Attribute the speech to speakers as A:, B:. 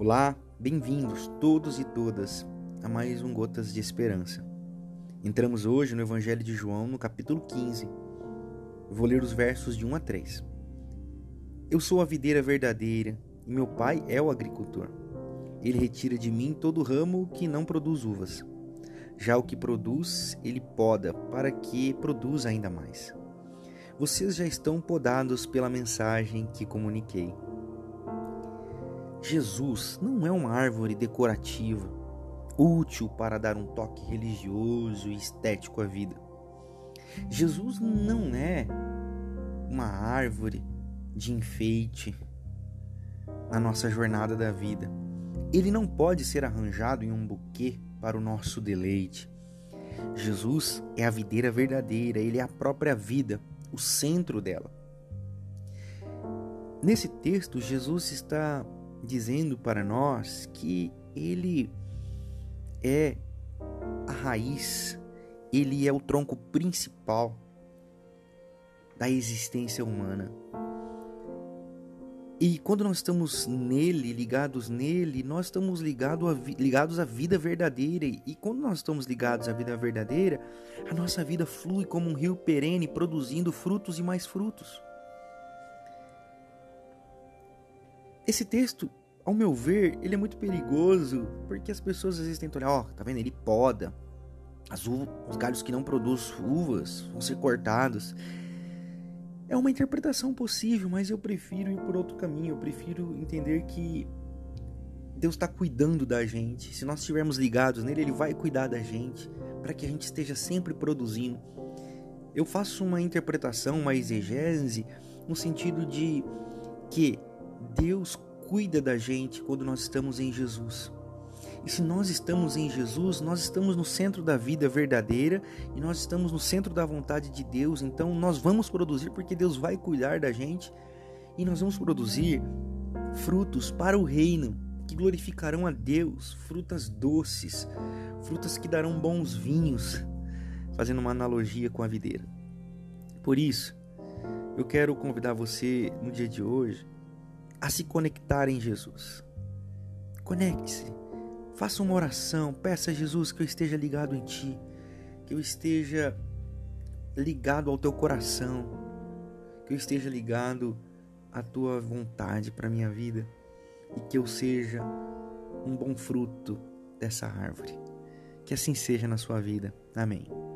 A: Olá, bem-vindos todos e todas a mais um Gotas de Esperança. Entramos hoje no Evangelho de João, no capítulo 15. Vou ler os versos de 1 a 3. Eu sou a videira verdadeira e meu pai é o agricultor. Ele retira de mim todo ramo que não produz uvas. Já o que produz, ele poda para que produza ainda mais. Vocês já estão podados pela mensagem que comuniquei. Jesus não é uma árvore decorativa, útil para dar um toque religioso e estético à vida. Jesus não é uma árvore de enfeite na nossa jornada da vida. Ele não pode ser arranjado em um buquê para o nosso deleite. Jesus é a videira verdadeira, ele é a própria vida, o centro dela. Nesse texto, Jesus está dizendo para nós que ele é a raiz, ele é o tronco principal da existência humana. E quando nós estamos nele, ligados nele, nós estamos ligado a, ligados à vida verdadeira. E quando nós estamos ligados à vida verdadeira, a nossa vida flui como um rio perene, produzindo frutos e mais frutos. Esse texto, ao meu ver, ele é muito perigoso, porque as pessoas às vezes tentam olhar, ó, oh, tá vendo? Ele poda. As uvas, os galhos que não produzem uvas vão ser cortados. É uma interpretação possível, mas eu prefiro ir por outro caminho. Eu prefiro entender que Deus está cuidando da gente. Se nós estivermos ligados nele, Ele vai cuidar da gente para que a gente esteja sempre produzindo. Eu faço uma interpretação, uma exegese, no sentido de que Deus cuida da gente quando nós estamos em Jesus. E se nós estamos em Jesus, nós estamos no centro da vida verdadeira e nós estamos no centro da vontade de Deus. Então nós vamos produzir porque Deus vai cuidar da gente e nós vamos produzir frutos para o reino que glorificarão a Deus, frutas doces, frutas que darão bons vinhos, fazendo uma analogia com a videira. Por isso, eu quero convidar você no dia de hoje a se conectar em Jesus. Conecte-se. Faça uma oração, peça a Jesus que eu esteja ligado em Ti, que eu esteja ligado ao Teu coração, que eu esteja ligado à Tua vontade para a minha vida e que eu seja um bom fruto dessa árvore. Que assim seja na sua vida. Amém.